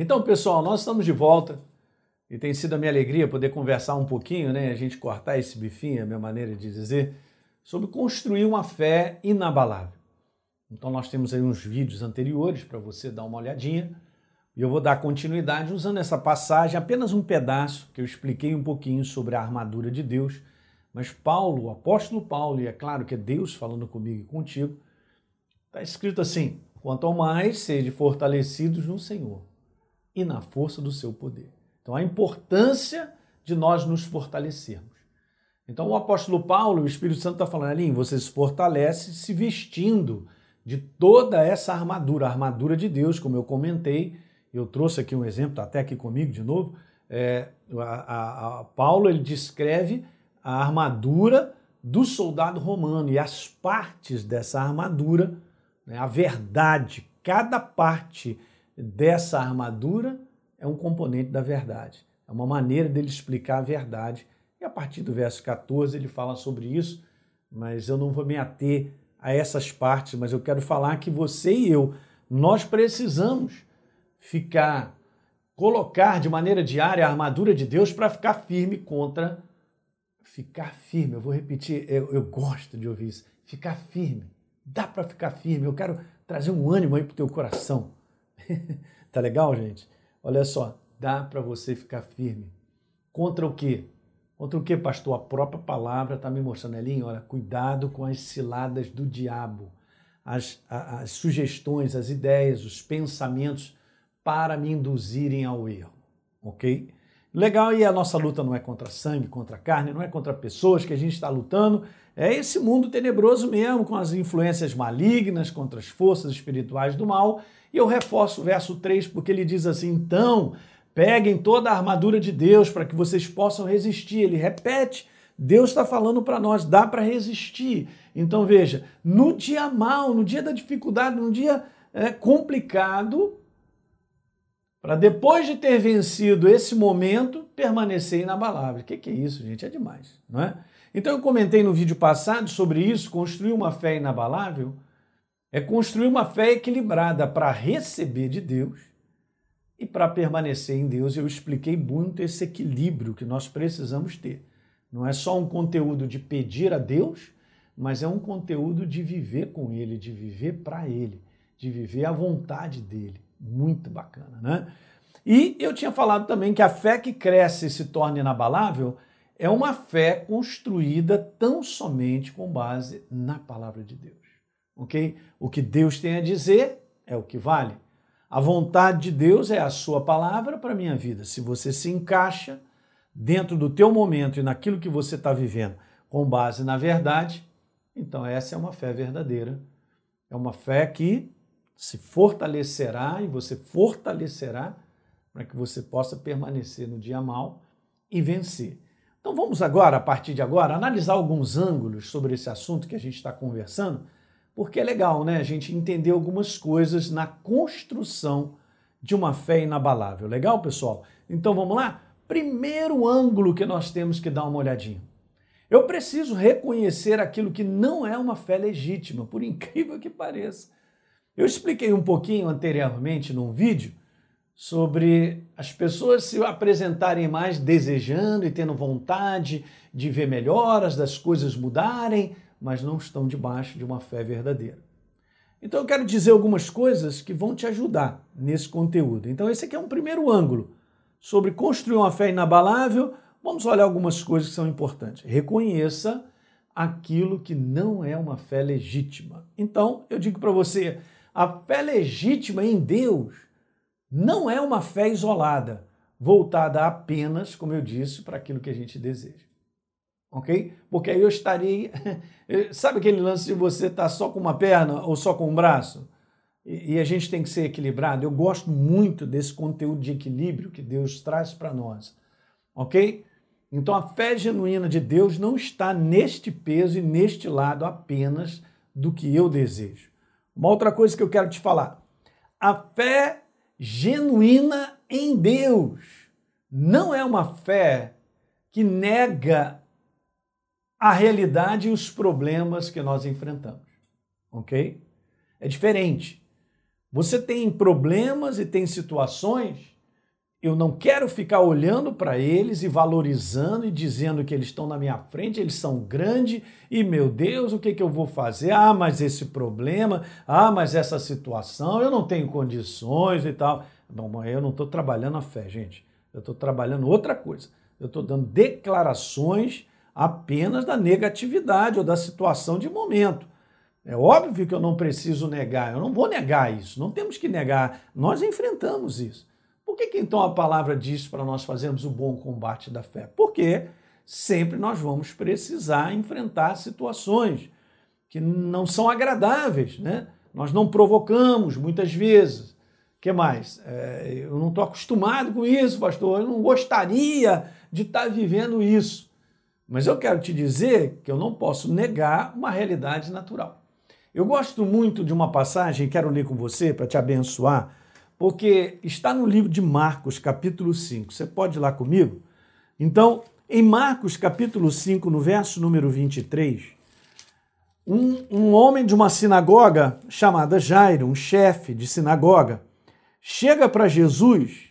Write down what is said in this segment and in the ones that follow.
Então, pessoal, nós estamos de volta e tem sido a minha alegria poder conversar um pouquinho, né? A gente cortar esse bifinho, a minha maneira de dizer, sobre construir uma fé inabalável. Então, nós temos aí uns vídeos anteriores para você dar uma olhadinha e eu vou dar continuidade usando essa passagem, apenas um pedaço que eu expliquei um pouquinho sobre a armadura de Deus. Mas Paulo, o apóstolo Paulo, e é claro que é Deus falando comigo e contigo, está escrito assim: quanto ao mais sede fortalecidos no Senhor e na força do seu poder. Então, a importância de nós nos fortalecermos. Então, o apóstolo Paulo, o Espírito Santo está falando ali, você se fortalece se vestindo de toda essa armadura, a armadura de Deus, como eu comentei. Eu trouxe aqui um exemplo, está até aqui comigo de novo. É, a, a, a Paulo ele descreve a armadura do soldado romano e as partes dessa armadura, né, a verdade, cada parte dessa armadura é um componente da verdade. É uma maneira dele explicar a verdade. E a partir do verso 14 ele fala sobre isso, mas eu não vou me ater a essas partes, mas eu quero falar que você e eu, nós precisamos ficar, colocar de maneira diária a armadura de Deus para ficar firme contra. Ficar firme, eu vou repetir, eu, eu gosto de ouvir isso. Ficar firme. Dá para ficar firme. Eu quero trazer um ânimo aí para o teu coração. tá legal, gente? Olha só, dá para você ficar firme. Contra o quê? Contra o quê, pastor? A própria palavra está me mostrando ali, olha, cuidado com as ciladas do diabo, as, as sugestões, as ideias, os pensamentos para me induzirem ao erro, ok? Legal, e a nossa luta não é contra sangue, contra carne, não é contra pessoas que a gente está lutando, é esse mundo tenebroso mesmo, com as influências malignas, contra as forças espirituais do mal, e eu reforço o verso 3 porque ele diz assim: então, peguem toda a armadura de Deus para que vocês possam resistir. Ele repete. Deus está falando para nós, dá para resistir. Então veja, no dia mal, no dia da dificuldade, no dia é, complicado, para depois de ter vencido esse momento, permanecer inabalável. O que, que é isso, gente? É demais, não é? Então eu comentei no vídeo passado sobre isso, construir uma fé inabalável é construir uma fé equilibrada para receber de Deus e para permanecer em Deus. Eu expliquei muito esse equilíbrio que nós precisamos ter. Não é só um conteúdo de pedir a Deus, mas é um conteúdo de viver com Ele, de viver para Ele, de viver a vontade dele. Muito bacana, né? E eu tinha falado também que a fé que cresce e se torna inabalável é uma fé construída tão somente com base na palavra de Deus ok? O que Deus tem a dizer é o que vale. A vontade de Deus é a sua palavra para a minha vida. Se você se encaixa dentro do teu momento e naquilo que você está vivendo com base na verdade, então essa é uma fé verdadeira. É uma fé que se fortalecerá e você fortalecerá para que você possa permanecer no dia mal e vencer. Então vamos agora, a partir de agora, analisar alguns ângulos sobre esse assunto que a gente está conversando porque é legal, né? A gente entender algumas coisas na construção de uma fé inabalável. Legal, pessoal? Então vamos lá? Primeiro ângulo que nós temos que dar uma olhadinha. Eu preciso reconhecer aquilo que não é uma fé legítima, por incrível que pareça. Eu expliquei um pouquinho anteriormente num vídeo sobre as pessoas se apresentarem mais desejando e tendo vontade de ver melhoras, das coisas mudarem, mas não estão debaixo de uma fé verdadeira. Então eu quero dizer algumas coisas que vão te ajudar nesse conteúdo. Então esse aqui é um primeiro ângulo sobre construir uma fé inabalável. Vamos olhar algumas coisas que são importantes. Reconheça aquilo que não é uma fé legítima. Então eu digo para você, a fé legítima em Deus não é uma fé isolada, voltada apenas, como eu disse, para aquilo que a gente deseja ok? Porque aí eu estaria. Sabe aquele lance de você estar tá só com uma perna ou só com um braço? E a gente tem que ser equilibrado. Eu gosto muito desse conteúdo de equilíbrio que Deus traz para nós, ok? Então a fé genuína de Deus não está neste peso e neste lado apenas do que eu desejo. Uma outra coisa que eu quero te falar: a fé genuína em Deus não é uma fé que nega a realidade e os problemas que nós enfrentamos. Ok? É diferente. Você tem problemas e tem situações eu não quero ficar olhando para eles e valorizando e dizendo que eles estão na minha frente, eles são grandes e, meu Deus, o que, que eu vou fazer? Ah, mas esse problema, ah, mas essa situação, eu não tenho condições e tal. Bom, eu não estou trabalhando a fé, gente. Eu estou trabalhando outra coisa. Eu estou dando declarações apenas da negatividade ou da situação de momento. É óbvio que eu não preciso negar, eu não vou negar isso, não temos que negar, nós enfrentamos isso. Por que, que então a palavra diz para nós fazermos o bom combate da fé? Porque sempre nós vamos precisar enfrentar situações que não são agradáveis, né? Nós não provocamos muitas vezes. O que mais? É, eu não estou acostumado com isso, pastor. Eu não gostaria de estar tá vivendo isso. Mas eu quero te dizer que eu não posso negar uma realidade natural. Eu gosto muito de uma passagem, quero ler com você para te abençoar, porque está no livro de Marcos, capítulo 5. Você pode ir lá comigo? Então, em Marcos, capítulo 5, no verso número 23, um, um homem de uma sinagoga chamada Jairo, um chefe de sinagoga, chega para Jesus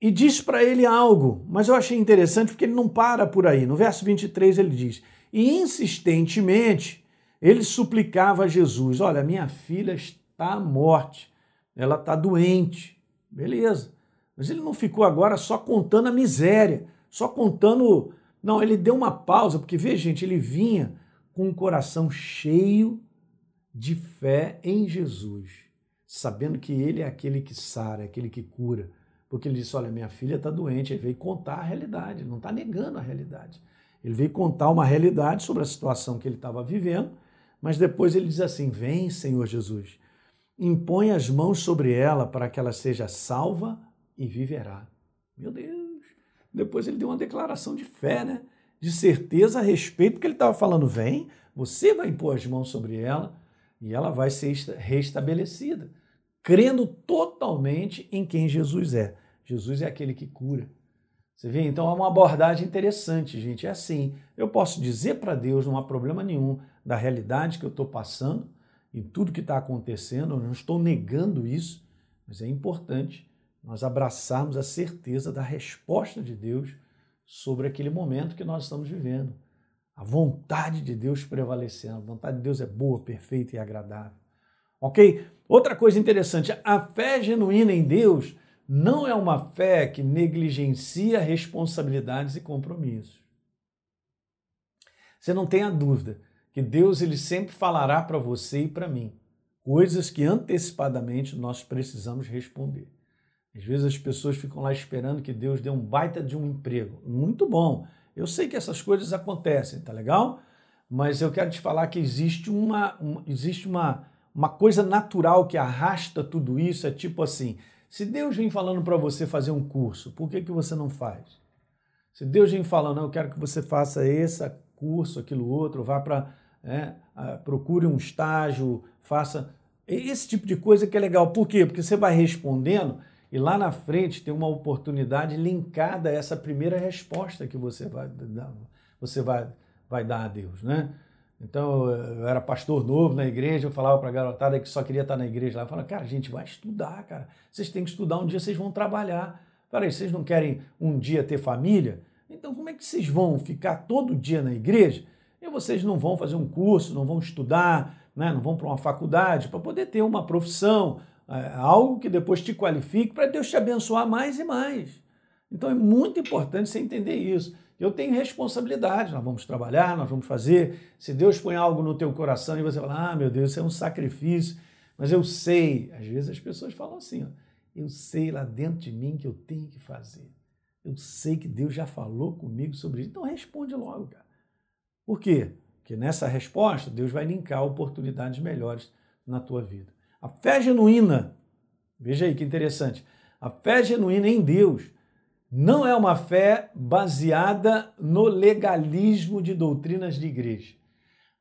e diz para ele algo, mas eu achei interessante porque ele não para por aí. No verso 23 ele diz: E insistentemente ele suplicava a Jesus: Olha, minha filha está à morte ela está doente. Beleza. Mas ele não ficou agora só contando a miséria, só contando. Não, ele deu uma pausa, porque, vê, gente, ele vinha com um coração cheio de fé em Jesus, sabendo que ele é aquele que sara, é aquele que cura. Porque ele disse: Olha, minha filha está doente. Ele veio contar a realidade, não está negando a realidade. Ele veio contar uma realidade sobre a situação que ele estava vivendo, mas depois ele diz assim: Vem, Senhor Jesus, impõe as mãos sobre ela para que ela seja salva e viverá. Meu Deus! Depois ele deu uma declaração de fé, né? De certeza a respeito, porque ele estava falando: vem, você vai impor as mãos sobre ela e ela vai ser restabelecida, crendo totalmente em quem Jesus é. Jesus é aquele que cura. Você vê? Então é uma abordagem interessante, gente. É assim: eu posso dizer para Deus, não há problema nenhum da realidade que eu estou passando em tudo que está acontecendo, eu não estou negando isso, mas é importante nós abraçarmos a certeza da resposta de Deus sobre aquele momento que nós estamos vivendo. A vontade de Deus prevalecendo. A vontade de Deus é boa, perfeita e agradável. Ok? Outra coisa interessante: a fé genuína em Deus não é uma fé que negligencia responsabilidades e compromissos. Você não tenha dúvida que Deus ele sempre falará para você e para mim coisas que antecipadamente nós precisamos responder. Às vezes as pessoas ficam lá esperando que Deus dê um baita de um emprego. Muito bom. Eu sei que essas coisas acontecem, tá legal? Mas eu quero te falar que existe uma, uma existe uma, uma coisa natural que arrasta tudo isso. É tipo assim: se Deus vem falando para você fazer um curso, por que, que você não faz? Se Deus vem falando, eu quero que você faça esse curso, aquilo outro, vá para né? procure um estágio, faça esse tipo de coisa que é legal. Por quê? Porque você vai respondendo e lá na frente tem uma oportunidade linkada a essa primeira resposta que você vai dar, você vai, vai dar a Deus, né? Então, eu era pastor novo na igreja, eu falava para a garotada que só queria estar na igreja lá. Eu falava, cara, gente, vai estudar, cara. Vocês têm que estudar, um dia vocês vão trabalhar. Peraí, vocês não querem um dia ter família? Então, como é que vocês vão ficar todo dia na igreja e vocês não vão fazer um curso, não vão estudar, né, não vão para uma faculdade para poder ter uma profissão, é, algo que depois te qualifique para Deus te abençoar mais e mais. Então é muito importante você entender isso. Eu tenho responsabilidade, nós vamos trabalhar, nós vamos fazer. Se Deus põe algo no teu coração e você fala, ah, meu Deus, isso é um sacrifício, mas eu sei, às vezes as pessoas falam assim, ó, eu sei lá dentro de mim que eu tenho que fazer. Eu sei que Deus já falou comigo sobre isso. Então responde logo, cara. Por quê? Porque nessa resposta, Deus vai linkar oportunidades melhores na tua vida. A fé genuína, veja aí que interessante, a fé genuína em Deus não é uma fé baseada no legalismo de doutrinas de igreja.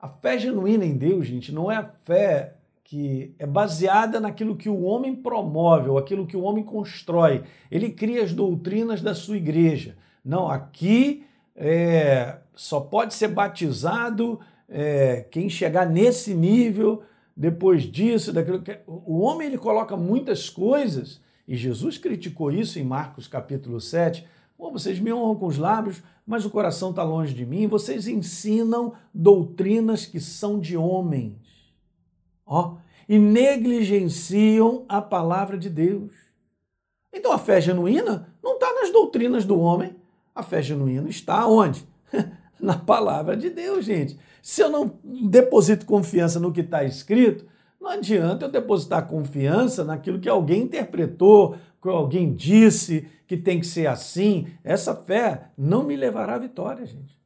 A fé genuína em Deus, gente, não é a fé que é baseada naquilo que o homem promove, ou aquilo que o homem constrói. Ele cria as doutrinas da sua igreja. Não, aqui é, só pode ser batizado é, quem chegar nesse nível depois disso, daquilo que o homem ele coloca muitas coisas, e Jesus criticou isso em Marcos capítulo 7. Bom, vocês me honram com os lábios, mas o coração está longe de mim. Vocês ensinam doutrinas que são de homens. Ó, e negligenciam a palavra de Deus. Então a fé genuína não está nas doutrinas do homem, a fé genuína está onde? Na palavra de Deus, gente. Se eu não deposito confiança no que está escrito, não adianta eu depositar confiança naquilo que alguém interpretou, que alguém disse que tem que ser assim. Essa fé não me levará à vitória, gente.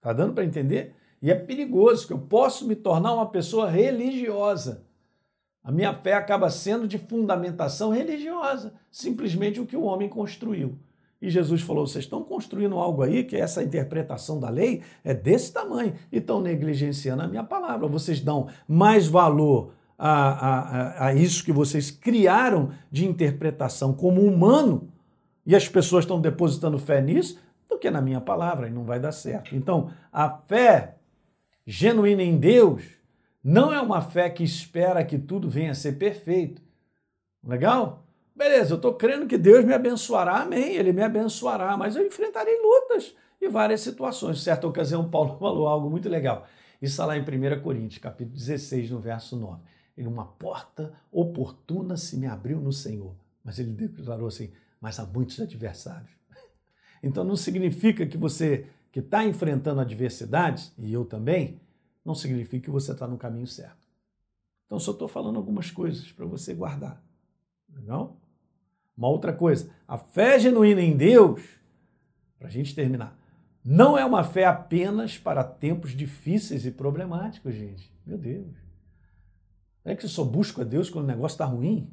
Tá dando para entender? E é perigoso que eu posso me tornar uma pessoa religiosa. A minha fé acaba sendo de fundamentação religiosa, simplesmente o que o homem construiu. E Jesus falou: vocês estão construindo algo aí que essa interpretação da lei é desse tamanho e estão negligenciando a minha palavra. Vocês dão mais valor a, a, a isso que vocês criaram de interpretação como humano e as pessoas estão depositando fé nisso do que na minha palavra e não vai dar certo. Então, a fé genuína em Deus não é uma fé que espera que tudo venha a ser perfeito. Legal? Beleza, eu estou crendo que Deus me abençoará, amém, Ele me abençoará, mas eu enfrentarei lutas e várias situações. Em certa ocasião, Paulo falou algo muito legal. Isso está lá em 1 Coríntios, capítulo 16, no verso 9. Ele, uma porta oportuna se me abriu no Senhor. Mas ele declarou assim, mas há muitos adversários. Então não significa que você que está enfrentando adversidades, e eu também, não significa que você está no caminho certo. Então só estou falando algumas coisas para você guardar. Não? Uma outra coisa, a fé genuína em Deus, para a gente terminar, não é uma fé apenas para tempos difíceis e problemáticos, gente. Meu Deus. É que eu só busco a Deus quando o negócio está ruim?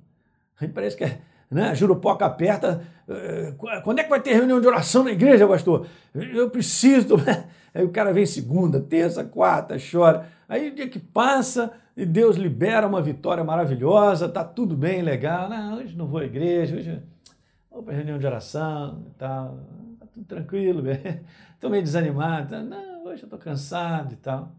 Aí parece que é, né? Jurupoca aperta. Eh, quando é que vai ter reunião de oração na igreja, pastor? Eu preciso. Aí o cara vem segunda, terça, quarta, chora. Aí o dia que passa e Deus libera uma vitória maravilhosa, tá tudo bem, legal. Não, hoje não vou à igreja, hoje vou para reunião de oração e tal. Tá tudo tranquilo, estou meio desanimado. Não, hoje eu estou cansado e tal.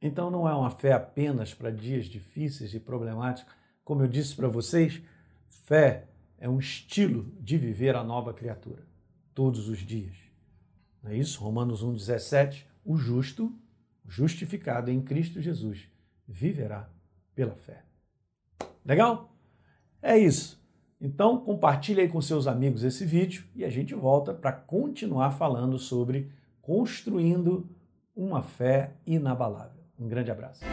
Então não é uma fé apenas para dias difíceis e problemáticos. Como eu disse para vocês, fé é um estilo de viver a nova criatura, todos os dias. Não é isso? Romanos 1,17. O justo, justificado em Cristo Jesus, viverá pela fé. Legal? É isso. Então compartilhe aí com seus amigos esse vídeo e a gente volta para continuar falando sobre construindo uma fé inabalável. Um grande abraço.